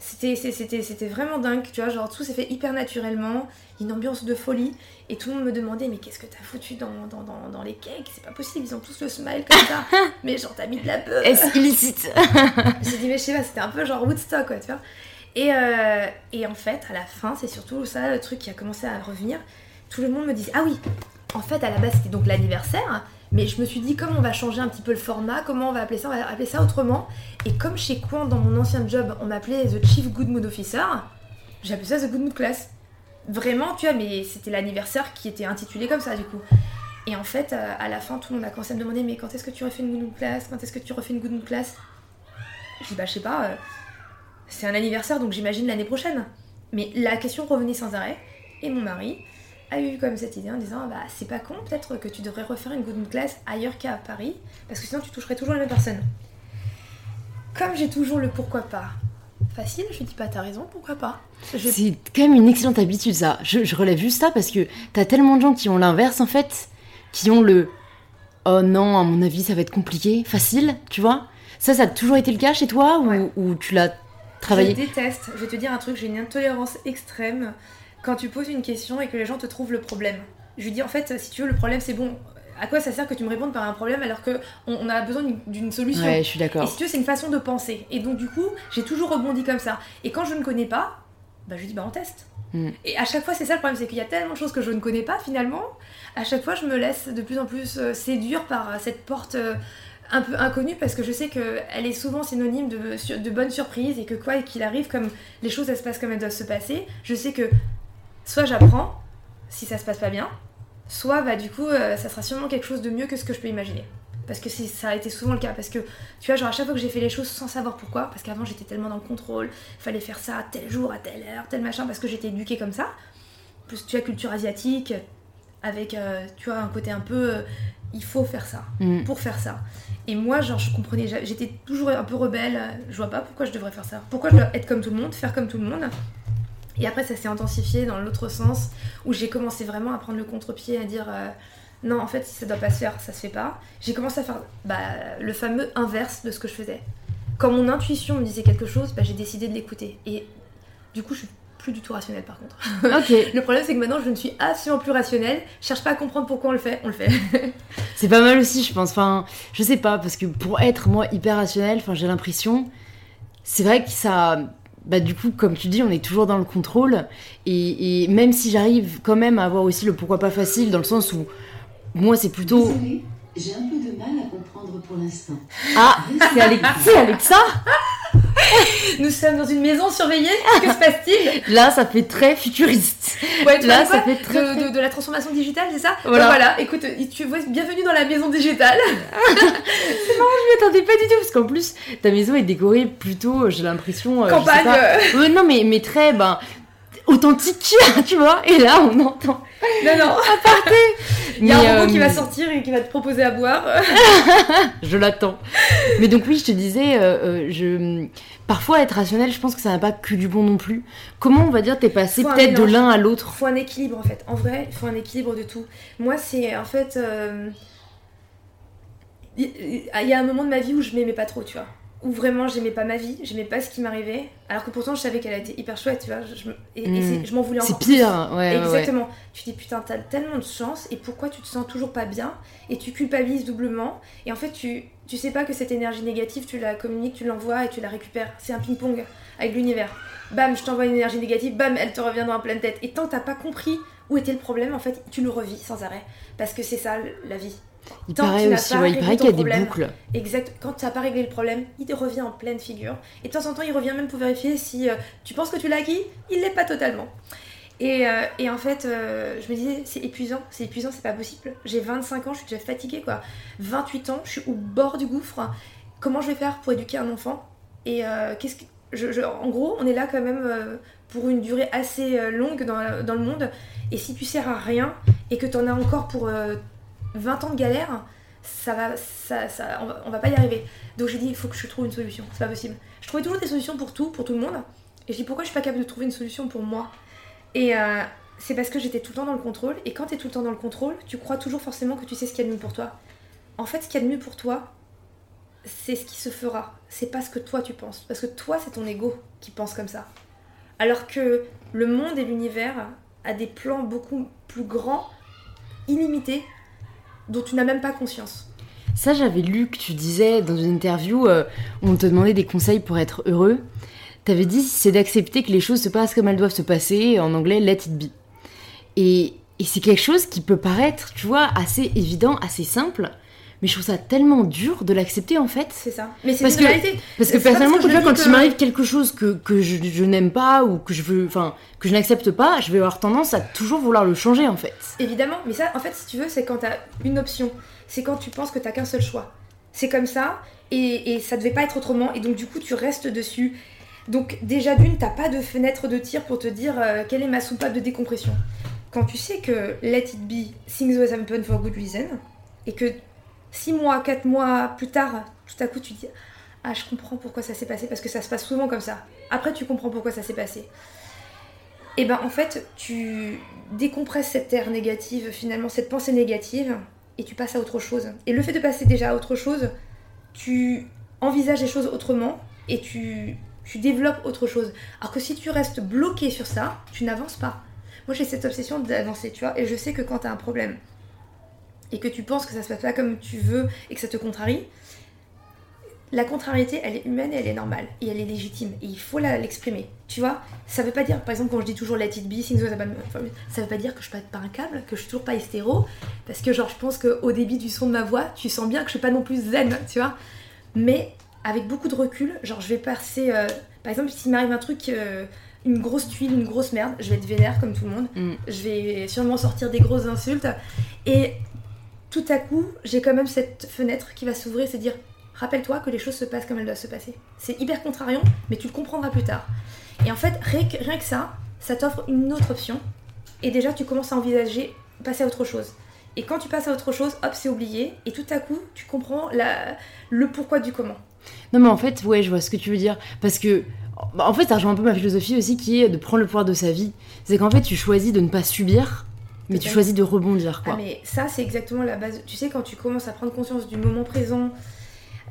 C'était, c'était, c'était vraiment dingue, tu vois, genre tout s'est fait hyper naturellement, une ambiance de folie, et tout le monde me demandait, mais qu'est-ce que t'as foutu dans, dans, les cakes? C'est pas possible, ils ont tous le smile comme ça, mais genre t'as mis de la beuh Est-ce illicite J'ai dit, mais je sais pas, c'était un peu genre Woodstock, quoi, tu vois. Et, euh, et en fait, à la fin, c'est surtout ça le truc qui a commencé à revenir. Tout le monde me disait, ah oui, en fait, à la base, c'était donc l'anniversaire, mais je me suis dit, comment on va changer un petit peu le format, comment on va appeler ça, on va appeler ça autrement. Et comme chez Coin, dans mon ancien job, on m'appelait The Chief Good Mood Officer, appelé ça The Good Mood Class. Vraiment, tu vois, mais c'était l'anniversaire qui était intitulé comme ça, du coup. Et en fait, euh, à la fin, tout le monde a commencé à me demander, mais quand est-ce que tu refais une Good Mood Class? Quand est-ce que tu refais une Good Mood Class? Je dis, bah, je sais pas, euh, c'est un anniversaire, donc j'imagine l'année prochaine. Mais la question revenait sans arrêt. Et mon mari, a eu comme cette idée en disant bah c'est pas con peut-être que tu devrais refaire une good class ailleurs qu'à Paris parce que sinon tu toucherais toujours la même personne. Comme j'ai toujours le pourquoi pas facile, je dis pas t'as raison, pourquoi pas. C'est quand même une excellente habitude ça. Je, relève juste ça parce que t'as tellement de gens qui ont l'inverse en fait, qui ont le oh non à mon avis ça va être compliqué, facile, tu vois. Ça ça a toujours été le cas chez toi ou, ou tu l'as travaillé? Je déteste, je vais te dire un truc, j'ai une intolérance extrême quand tu poses une question et que les gens te trouvent le problème. Je lui dis en fait, si tu veux, le problème c'est bon. À quoi ça sert que tu me répondes par un problème alors qu'on on a besoin d'une solution? Ouais, je suis d'accord. Et si tu veux, c'est une façon de penser. Et donc, du coup, j'ai toujours rebondi comme ça. Et quand je ne connais pas, bah, je lui dis, bah, on teste. Mm. Et à chaque fois, c'est ça le problème, c'est qu'il y a tellement de choses que je ne connais pas finalement. À chaque fois, je me laisse de plus en plus euh, séduire par euh, cette porte euh, un peu inconnue parce que je sais qu'elle est souvent synonyme de, de bonnes surprises et que quoi qu'il arrive, comme les choses elles se passent comme elles doivent se passer, je sais que soit j'apprends si ça se passe pas bien, soit bah du coup euh, ça sera sûrement quelque chose de mieux que ce que je peux imaginer. Parce que ça a été souvent le cas. Parce que tu vois, genre à chaque fois que j'ai fait les choses sans savoir pourquoi, parce qu'avant j'étais tellement dans le contrôle, fallait faire ça à tel jour, à telle heure, tel machin, parce que j'étais éduquée comme ça. Plus tu as culture asiatique, avec euh, tu vois un côté un peu euh, il faut faire ça mm. pour faire ça et moi genre je comprenais j'étais toujours un peu rebelle je vois pas pourquoi je devrais faire ça pourquoi je dois être comme tout le monde faire comme tout le monde et après, ça s'est intensifié dans l'autre sens, où j'ai commencé vraiment à prendre le contre-pied, à dire euh, non, en fait, si ça doit pas se faire, ça se fait pas. J'ai commencé à faire bah, le fameux inverse de ce que je faisais. Quand mon intuition me disait quelque chose, bah, j'ai décidé de l'écouter. Et du coup, je suis plus du tout rationnelle par contre. Le problème, c'est que maintenant, je ne suis absolument plus rationnelle. Je cherche pas à comprendre pourquoi on le fait, on le fait. C'est pas mal aussi, je pense. Enfin, je sais pas, parce que pour être moi hyper rationnel, enfin, j'ai l'impression. C'est vrai que ça. Bah, du coup, comme tu dis, on est toujours dans le contrôle. Et, et même si j'arrive quand même à avoir aussi le pourquoi pas facile, dans le sens où moi, c'est plutôt. Désolée, j'ai un peu de mal à comprendre pour l'instant. Ah, c'est Alexa Nous sommes dans une maison surveillée. Que se passe-t-il Là, ça fait très futuriste. Ouais, tu Là, ça fait très- de, de- de la transformation digitale, c'est ça Voilà. Donc voilà, écoute, tu vois, bienvenue dans la maison digitale. Je m'y attendais pas du tout, parce qu'en plus, ta maison est décorée plutôt, j'ai l'impression. euh, je sais Campagne. pas. Ouais, non, mais, mais très, ben, authentique, tu vois. Et là, on entend. Non, non. Il y a un robot euh, qui va sortir et qui va te proposer à boire. Je l'attends. Mais donc, oui, je te disais, euh, euh, je... parfois être rationnel, je pense que ça n'a pas que du bon non plus. Comment, on va dire, t'es passé peut-être de l'un à Il l'autre? Faut un équilibre en fait. En vrai, il faut un équilibre de tout. Moi, c'est en fait. euh, il y a un moment de ma vie où je m'aimais pas trop, tu vois. Où vraiment j'aimais pas ma vie, j'aimais pas ce qui m'arrivait. Alors que pourtant je savais qu'elle a été hyper chouette, tu vois. Je, et, Mm. c'est- je m'en voulais C'est encore pire, ouais. Exactement. Tu te dis putain, t'as tellement de chance et pourquoi tu te sens toujours pas bien et tu culpabilises doublement et en fait tu, tu sais pas que cette énergie négative tu la communiques, tu l'envoies et tu la récupères. C'est un ping-pong avec l'univers. Bam, je t'envoie une énergie négative, bam, elle te revient dans la pleine tête. Et tant t'as pas compris où était le problème, en fait, tu le revis sans arrêt. Parce que c'est ça la vie. Il Tant paraît aussi, ouais, il qu'il y a des boucles. Exact. Quand tu n'as pas réglé le problème, il te revient en pleine figure. Et de temps en temps, il revient même pour vérifier si euh, tu penses que tu l'as acquis, il l'est pas totalement. Et, euh, et en fait, euh, je me disais, c'est épuisant, c'est épuisant, c'est pas possible. J'ai 25 ans, je suis déjà fatiguée quoi. 28 ans, je suis au bord du gouffre. Comment je vais faire pour éduquer un enfant? Et qu'est-ce que. Je, je- en gros, on est là quand même pour une durée assez longue dans, dans le monde. Et si tu sers à rien et que tu en as encore pour 20 ans de galère, ça va, ça, on, va, va pas y arriver. Donc j'ai dit, il faut que je trouve une solution. C'est pas possible. Je trouvais toujours des solutions pour tout, pour tout le monde. Et je dis, pourquoi je suis pas capable de trouver une solution pour moi? Et euh, c'est parce que j'étais tout le temps dans le contrôle. Et quand tu es tout le temps dans le contrôle, tu crois toujours forcément que tu sais ce qu'il y a de mieux pour toi. En fait, ce qu'il y a de mieux pour toi, c'est ce qui se fera. C'est pas ce que toi tu penses. Parce que toi, c'est ton ego qui pense comme ça. Alors que le monde et l'univers a des plans beaucoup plus grands, illimités, dont tu n'as même pas conscience. Ça, j'avais lu que tu disais dans une interview, euh, on te demandait des conseils pour être heureux. T'avais dit c'est d'accepter que les choses se passent comme elles doivent se passer, en anglais let it be. Et, et c'est quelque chose qui peut paraître, tu vois, assez évident, assez simple, mais je trouve ça tellement dur de l'accepter en fait. C'est ça. Mais c'est Parce une que- réalité. Parce que personnellement, parce que tu je vois, quand que- il m'arrive quelque chose que, que je, je n'aime pas ou que je veux, enfin, que je n'accepte pas, je vais avoir tendance à toujours vouloir le changer en fait. Évidemment, mais ça, en fait, si tu veux, c'est quand t'as une option. C'est quand tu penses que t'as qu'un seul choix. C'est comme ça, et, et ça devait pas être autrement, et donc du coup, tu restes dessus. Donc, déjà d'une, t'as pas de fenêtre de tir pour te dire euh, quelle est ma soupape de décompression. Quand tu sais que let it be, things always happen for good reason, et que 6 mois, 4 mois plus tard, tout à coup, tu dis Ah, je comprends pourquoi ça s'est passé, parce que ça se passe souvent comme ça. Après, tu comprends pourquoi ça s'est passé. Et ben en fait, tu décompresses cette terre négative, finalement, cette pensée négative, et tu passes à autre chose. Et le fait de passer déjà à autre chose, tu envisages les choses autrement et tu, tu développes autre chose. Alors que si tu restes bloqué sur ça, tu n'avances pas. Moi j'ai cette obsession d'avancer, tu vois, et je sais que quand tu as un problème et que tu penses que ça se passe pas comme tu veux et que ça te contrarie, la contrariété, elle est humaine et elle est normale. Et elle est légitime. Et il faut la- l'exprimer. Tu vois Ça veut pas dire, par exemple, quand je dis toujours let it be, things ça veut pas dire que je pète pas un câble, que je suis toujours pas hystéro. Parce que, genre, je pense qu'au débit du son de ma voix, tu sens bien que je suis pas non plus zen, tu vois Mais avec beaucoup de recul, genre, je vais passer. euh, par exemple, s'il m'arrive un truc. euh, une grosse tuile, une grosse merde, je vais être vénère comme tout le monde. Mm. Je vais sûrement sortir des grosses insultes. Et tout à coup, j'ai quand même cette fenêtre qui va s'ouvrir, c'est dire rappelle-toi que les choses se passent comme elles doivent se passer. C'est hyper contrariant, mais tu le comprendras plus tard. Et en fait, rien que, ça, ça t'offre une autre option. Et déjà, tu commences à envisager passer à autre chose. Et quand tu passes à autre chose, hop, c'est oublié. Et tout à coup, tu comprends le pourquoi du comment. Non, mais en fait, ouais, je vois ce que tu veux dire. Parce que, bah, en fait, ça rejoint un peu ma philosophie aussi qui est de prendre le pouvoir de sa vie. C'est qu'en fait, tu choisis de ne pas subir Mais tu choisis de rebondir, quoi. Ah, mais ça, c'est exactement la base. Tu sais, quand tu commences à prendre conscience du moment présent,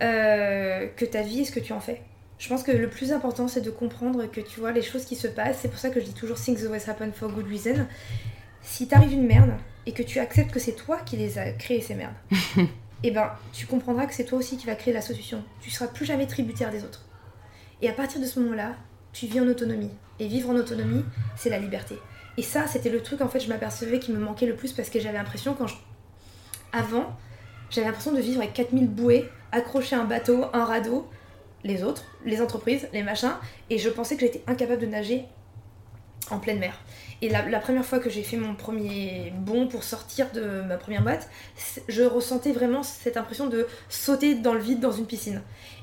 euh, que ta vie est ce que tu en fais? Je pense que le plus important, c'est de comprendre que tu vois les choses qui se passent. C'est pour ça que je dis toujours Things always happen for good reason. Si t'arrive une merde et que tu acceptes que c'est toi qui les a créées ces merdes, et eh ben tu comprendras que c'est toi aussi qui va créer la solution. Tu seras plus jamais tributaire des autres. Et à partir de ce moment-là, tu vis en autonomie. Et vivre en autonomie, c'est la liberté. Et ça, c'était le truc en fait, je m'apercevais qui me manquait le plus parce que j'avais l'impression quand je... avant, j'avais l'impression de vivre avec 4000 bouées, accrocher un bateau, un radeau, les autres, les entreprises, les machins, et je pensais que j'étais incapable de nager en pleine mer. Et la, première fois que j'ai fait mon premier bond pour sortir de ma première boîte, je ressentais vraiment cette impression de sauter dans le vide dans une piscine.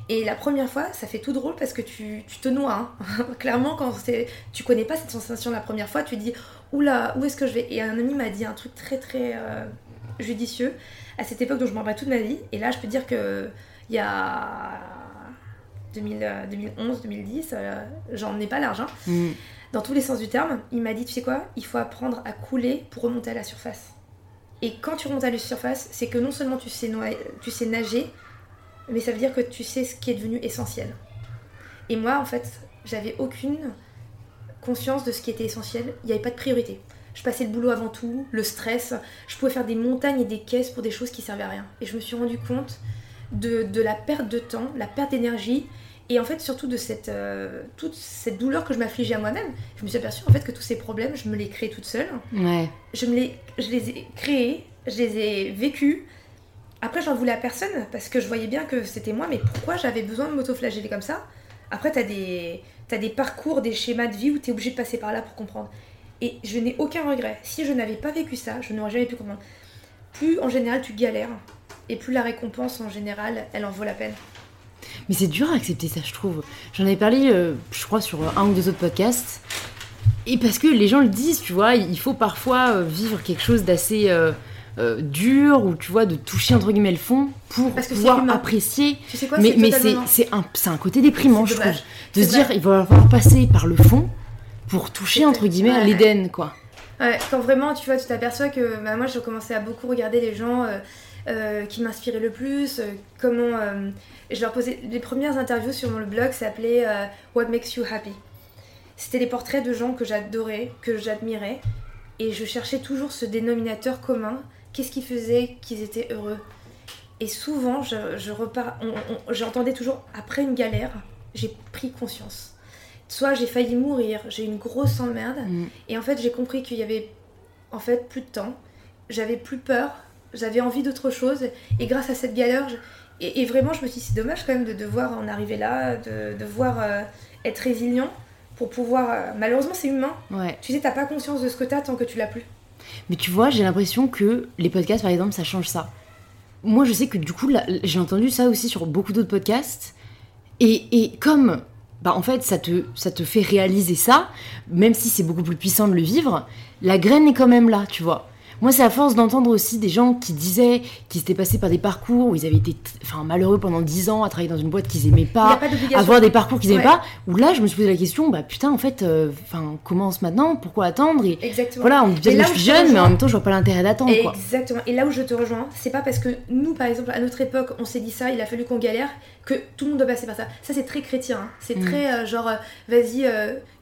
Et la première fois, ça fait tout drôle parce que tu, te noies. Hein. Clairement, quand tu connais pas cette sensation la première fois, tu dis Oula, où est-ce que je vais? Et un ami m'a dit un truc très très euh, judicieux à cette époque dont je m'en rappelle toute ma vie. Et là, je peux dire que il y a 2011, 2010, euh, j'en ai pas l'argent. Mm. Dans tous les sens du terme, il m'a dit Tu sais quoi? Il faut apprendre à couler pour remonter à la surface. Et quand tu remontes à la surface, c'est que non seulement tu sais, tu sais nager, mais ça veut dire que tu sais ce qui est devenu essentiel. Et moi, en fait, j'avais aucune conscience de ce qui était essentiel. Il n'y avait pas de priorité. Je passais le boulot avant tout, le stress. Je pouvais faire des montagnes et des caisses pour des choses qui servaient à rien. Et je me suis rendu compte de, la perte de temps, la perte d'énergie et en fait surtout de cette, euh, toute cette douleur que je m'affligeais à moi-même. Je me suis aperçue en fait que tous ces problèmes, je me les créais toute seule. Ouais. Je, me les, je les ai créés, je les ai vécus après, j'en voulais à personne parce que je voyais bien que c'était moi, mais pourquoi j'avais besoin de m'autoflageller comme ça? Après, t'as des, des parcours, des schémas de vie où t'es obligé de passer par là pour comprendre. Et je n'ai aucun regret. Si je n'avais pas vécu ça, je n'aurais jamais pu comprendre. Plus en général tu galères, et plus la récompense en général, elle en vaut la peine. Mais c'est dur à accepter ça, je trouve. J'en avais parlé, euh, je crois, sur un ou deux autres podcasts. Et parce que les gens le disent, tu vois, il faut parfois euh, vivre quelque chose d'assez. Euh, euh, dur ou tu vois de toucher entre guillemets le fond pour pouvoir apprécier. Mais, mais c'est un, un côté déprimant je trouve. De se dire il va falloir passer par le fond pour toucher entre guillemets l'Éden quoi. Ouais, quand vraiment tu vois tu t'aperçois que bah, moi j'ai commencé à beaucoup regarder les gens euh, euh, qui m'inspiraient le plus comment je leur posais les premières interviews sur mon blog s'appelait What Makes You Happy. C'était des portraits de gens que j'adorais que j'admirais et je cherchais toujours ce dénominateur commun qu'est-ce qui faisait qu'ils étaient heureux. Et souvent, je, repars, j'entendais toujours après une galère, j'ai pris conscience. Soit j'ai failli mourir, j'ai une grosse emmerde, mm. et en fait j'ai compris qu'il y avait en fait plus de temps, j'avais plus peur, j'avais envie d'autre chose, et grâce à cette galère, et, vraiment je me suis dit c'est dommage quand même de devoir en arriver là, de devoir euh, être résilient pour pouvoir. Euh, malheureusement c'est humain. Ouais. Tu sais, t'as pas conscience de ce que t'as tant que tu l'as plus. Mais tu vois, j'ai l'impression que les podcasts, par exemple, ça change ça. Moi, je sais que du coup, j'ai entendu ça aussi sur beaucoup d'autres podcasts. Et, comme, bah, en fait, ça te, ça te fait réaliser ça, même si c'est beaucoup plus puissant de le vivre, la graine est quand même là, tu vois. Moi, c'est à force d'entendre aussi des gens qui disaient qu'ils étaient passés par des parcours où ils avaient été enfin, malheureux pendant 10 ans à travailler dans une boîte qu'ils aimaient pas, avoir des parcours qu'ils aimaient pas, où là, je me suis posé la question, bah putain, en fait, euh, enfin, commence maintenant, pourquoi attendre? Et, Exactement. Voilà, on dit que je suis jeune, mais en même temps, je vois pas l'intérêt d'attendre. Exactement. Et là où je te rejoins, c'est pas parce que nous, par exemple, à notre époque, on s'est dit ça, il a fallu qu'on galère, que tout le monde doit passer par ça. Ça, c'est très chrétien. Hein. C'est mm. très euh, genre, euh, vas-y,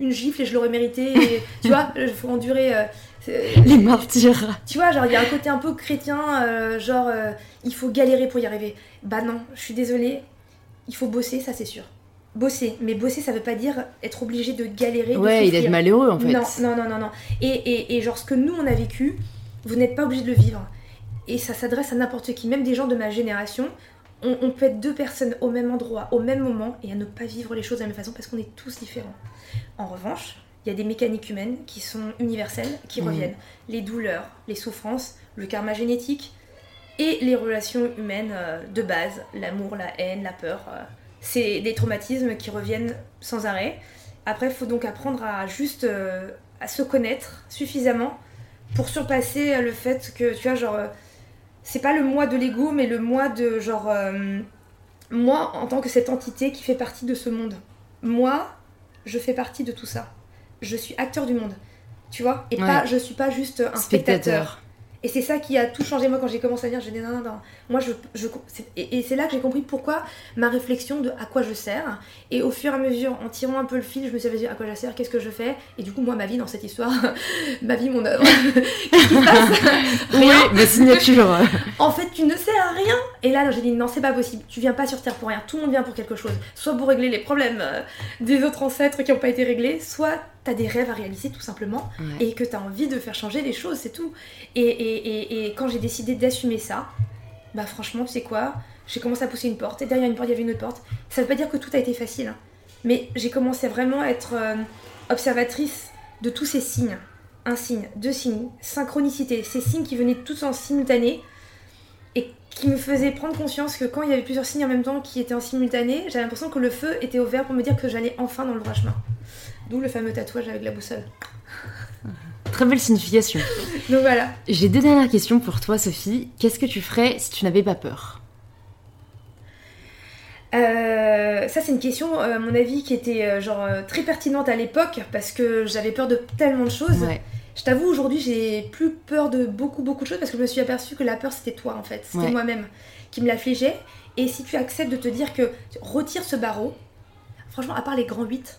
une gifle et je l'aurais mérité. Et, tu vois, il faut endurer les martyrs. Tu vois, genre, il y a un côté un peu chrétien, euh, genre, euh, il faut galérer pour y arriver. Bah non, je suis désolée, il faut bosser, ça c'est sûr. Bosser, mais bosser, ça veut pas dire être obligé de galérer. Ouais, et d'être malheureux en fait. Non, non, non, non. non. Et, et, et genre, ce que nous on a vécu, vous n'êtes pas obligé de le vivre. Et ça s'adresse à n'importe qui, même des gens de ma génération. On, on, peut être deux personnes au même endroit, au même moment, et à ne pas vivre les choses de la même façon parce qu'on est tous différents. En revanche, il y a des mécaniques humaines qui sont universelles, qui reviennent. Les douleurs, les souffrances, le karma génétique et les relations humaines euh, de base, l'amour, la haine, la peur. Euh, c'est des traumatismes qui reviennent sans arrêt. Après, il faut donc apprendre à juste euh, à se connaître suffisamment pour surpasser le fait que, tu vois, genre, c'est pas le moi de l'ego, mais le moi de, genre, moi en tant que cette entité qui fait partie de ce monde. Moi, je fais partie de tout ça je suis acteur du monde. Tu vois Et Ouais. pas, je suis pas juste un spectateur. Et c'est ça qui a tout changé moi quand j'ai commencé à dire, j'ai dit non, non, non. Moi, je, je, et, et c'est là que j'ai compris pourquoi ma réflexion de à quoi je sers. Et au fur et à mesure, en tirant un peu le fil, je me suis dit à quoi je sers, qu'est-ce que je fais? Et du coup, moi, ma vie dans cette histoire, ma vie, mon œuvre, qu'est-ce qui se passe? Oui, ma signature. En fait, tu ne sers à rien. Et là, j'ai dit non, c'est pas possible. Tu viens pas sur Terre pour rien. Tout le monde vient pour quelque chose. Soit pour régler les problèmes euh, des autres ancêtres qui n'ont pas été réglés, soit t'as des rêves à réaliser tout simplement Ouais. et que t'as envie de faire changer les choses, c'est tout. Et, et, et, et quand j'ai décidé d'assumer ça, bah franchement, tu sais quoi? J'ai commencé à pousser une porte et derrière une porte, il y avait une autre porte. Ça veut pas dire que tout a été facile, hein. mais j'ai commencé vraiment à être euh, observatrice de tous ces signes. Un signe, deux signes, synchronicité, ces signes qui venaient tous en simultané et qui me faisaient prendre conscience que quand il y avait plusieurs signes en même temps qui étaient en simultané, j'avais l'impression que le feu était au vert pour me dire que j'allais enfin dans le droit chemin. D'où le fameux tatouage avec la boussole. Très belle signification. Donc voilà. J'ai deux dernières questions pour toi, Sophie. Qu'est-ce que tu ferais si tu n'avais pas peur? Euh, ça, c'est une question, euh, à mon avis, qui était euh, genre très pertinente à l'époque parce que j'avais peur de tellement de choses. Ouais. Je t'avoue, aujourd'hui, j'ai plus peur de beaucoup, beaucoup de choses parce que je me suis aperçue que la peur, c'était toi en fait. C'était Ouais. moi-même qui me l'affligeait. Et si tu acceptes de te dire que retire ce barreau, franchement, à part les grands 8,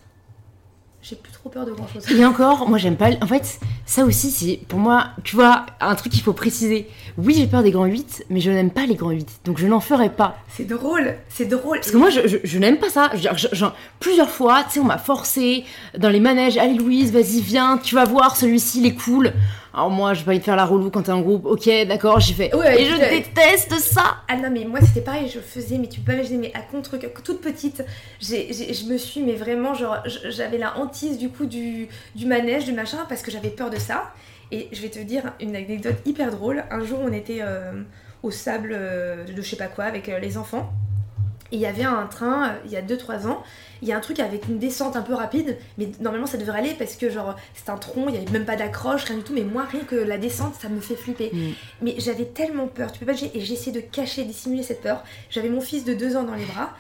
j'ai plus trop peur de grand chose. Et encore, moi j'aime pas. En fait, ça aussi, c'est pour moi, tu vois, un truc qu'il faut préciser. Oui, j'ai peur des grands 8, mais je n'aime pas les grands 8. Donc je n'en ferai pas. C'est drôle, c'est drôle. Parce que moi, je, je- je n'aime pas ça. Genre, je- genre, plusieurs fois, tu sais, on m'a forcé dans les manèges. Allez, Louise, vas-y, viens, tu vas voir, celui-ci, il est cool. Alors, moi, je vais pas te faire la relou quand t'es en groupe. Ok, d'accord, j'y vais. Ouais, Et je déteste ça. Ah non mais moi c'était pareil, je faisais, mais tu peux pas imaginer, mais à contre toute petite, j'ai, j'ai- je me suis, mais vraiment genre, j'avais la hantise du coup du, du manège, du machin, parce que j'avais peur de ça. Et je vais te dire une anecdote hyper drôle. Un jour on était euh, au sable euh, de je sais pas quoi avec euh, les enfants. Et il y avait un train, euh, il y a 2-3 ans, il y a un truc avec une descente un peu rapide, mais normalement ça devrait aller parce que genre c'est un tronc, il y avait même pas d'accroche, rien du tout, mais moi rien que la descente ça me fait flipper. Mm. Mais j'avais tellement peur, tu peux pas et j'ai essayé de cacher, dissimuler cette peur. J'avais mon fils de 2 ans dans les bras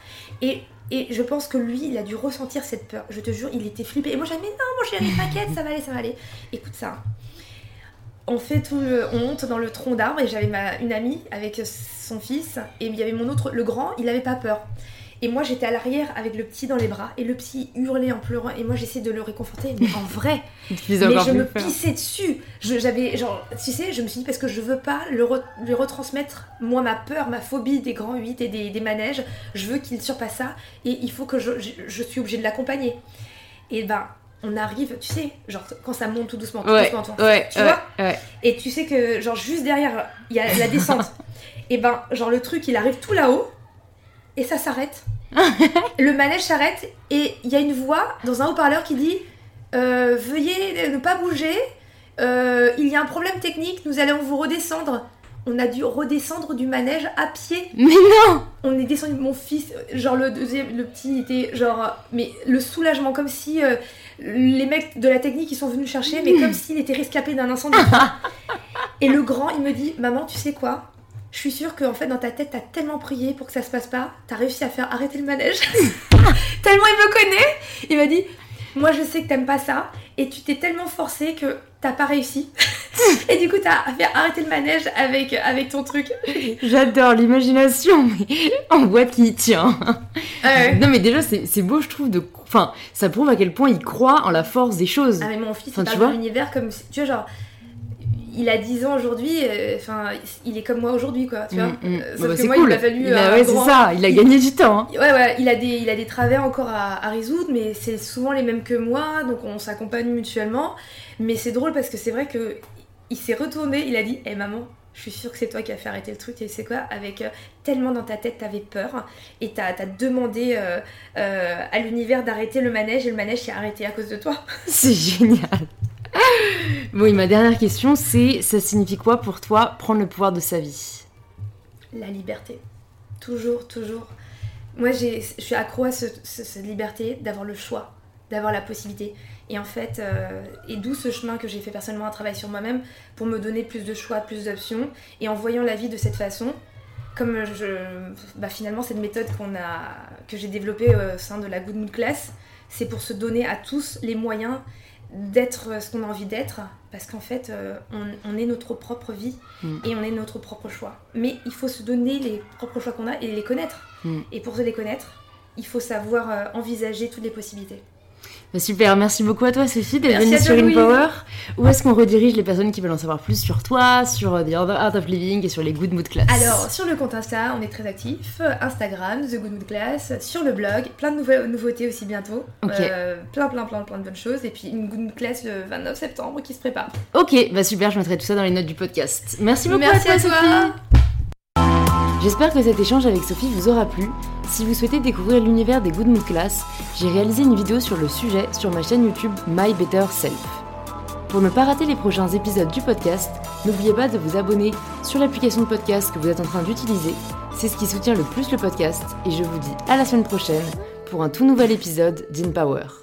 et, et je pense que lui il a dû ressentir cette peur. Je te jure, il était flippé. Et moi j'avais mais non mon chéri, t'inquiète, ça va aller, ça va aller. Écoute ça. On fait tout le- on monte dans le tronc d'arbre et j'avais ma, une amie avec son fils et il y avait mon autre, le grand, il avait pas peur. Et moi j'étais à l'arrière avec le petit dans les bras et le petit hurlait en pleurant et moi j'essayais de le réconforter mais en vrai mais je me peur. pissais dessus. J'avais genre, tu sais, je me suis dit parce que je veux pas le re- lui retransmettre moi ma peur, ma phobie des grands 8 et des, des manèges. Je veux qu'il surpasse ça et il faut que je, je, je suis obligée de l'accompagner. Et ben, on arrive, tu sais, genre quand ça monte tout doucement, tout Ouais, doucement, tout doucement, ouais, tu ouais, vois. ouais. Et tu sais que genre juste derrière, il y a la descente. et ben, genre le truc, il arrive tout là-haut et ça s'arrête. le manège s'arrête et il y a une voix dans un haut-parleur qui dit euh, Veuillez ne pas bouger, euh, il y a un problème technique, nous allons vous redescendre. On a dû redescendre du manège à pied. Mais non On est descendu, mon fils, genre le deuxième, le petit était genre, mais le soulagement, comme si euh, les mecs de la technique ils sont venus chercher, mais comme s'il était rescapé d'un incendie. Et le grand, il me dit, maman, tu sais quoi? Je suis sûre que en fait dans ta tête t'as tellement prié pour que ça se passe pas, t'as réussi à faire arrêter le manège. tellement il me connaît. Il m'a dit, moi je sais que t'aimes pas ça, et tu t'es tellement forcé que t'as pas réussi. et du coup t'as fait arrêter le manège avec avec ton truc. J'adore l'imagination, mais on voit qui y tient. Ouais. Non, mais déjà, c'est beau, je trouve, de. Enfin, ça prouve à quel point il croit en la force des choses. Ah mais mon fils, Enfin, il parle de l'univers comme... Tu vois, genre... Il a 10 ans aujourd'hui, euh, enfin, il est comme moi aujourd'hui, quoi, tu vois. Mm, mm. Euh, Bah, bah, que c'est moi, cool. il a fallu... Il a- un ouais, c'est ça, il a gagné du temps. hein. Ouais, ouais, il a des, il a des travers encore à, à résoudre, mais c'est souvent les mêmes que moi, donc on s'accompagne mutuellement. Mais c'est drôle parce que c'est vrai que il s'est retourné, il a dit Hé maman, je suis sûre que c'est toi qui as fait arrêter le truc, et c'est quoi? Avec euh, tellement dans ta tête, t'avais peur, et t'as as demandé euh, euh, à l'univers d'arrêter le manège, et le manège s'est arrêté à cause de toi. C'est génial. Bon, et ma dernière question, c'est ça signifie quoi pour toi prendre le pouvoir de sa vie? La liberté. Toujours, toujours. Moi, je suis accro à ce- ce- cette liberté d'avoir le choix, d'avoir la possibilité. Et en fait, euh, et d'où ce chemin que j'ai fait personnellement un travail sur moi-même pour me donner plus de choix, plus d'options. Et en voyant la vie de cette façon, comme je, bah finalement cette méthode qu'on a, que j'ai développée au sein de la Good Mood Class, c'est pour se donner à tous les moyens d'être ce qu'on a envie d'être, parce qu'en fait, euh, on, est notre propre vie mm. et on est notre propre choix. Mais il faut se donner les propres choix qu'on a et les connaître. Mm. Et pour se les connaître, il faut savoir euh, envisager toutes les possibilités. Bah, super, merci beaucoup à toi Sophie d'être venue sur InPower. Où est-ce qu'on redirige les personnes qui veulent en savoir plus sur toi, sur euh, The Art of Living et sur les Good Mood Class? Alors, sur le compte Insta, on est très actif. Instagram, The Good Mood Class. Sur le blog, plein de nouveautés aussi bientôt. Euh, plein, plein, plein, plein de bonnes choses. Et puis une Good Mood Class le 29 septembre qui se prépare. Ok, bah super, je mettrai tout ça dans les notes du podcast. Merci beaucoup à toi, Sophie. J'espère que cet échange avec Sophie vous aura plu. Si vous souhaitez découvrir l'univers des Good Mood Class, j'ai réalisé une vidéo sur le sujet sur ma chaîne YouTube My Better Self. Pour ne pas rater les prochains épisodes du podcast, n'oubliez pas de vous abonner sur l'application de podcast que vous êtes en train d'utiliser. C'est ce qui soutient le plus le podcast et je vous dis à la semaine prochaine pour un tout nouvel épisode d'InPower.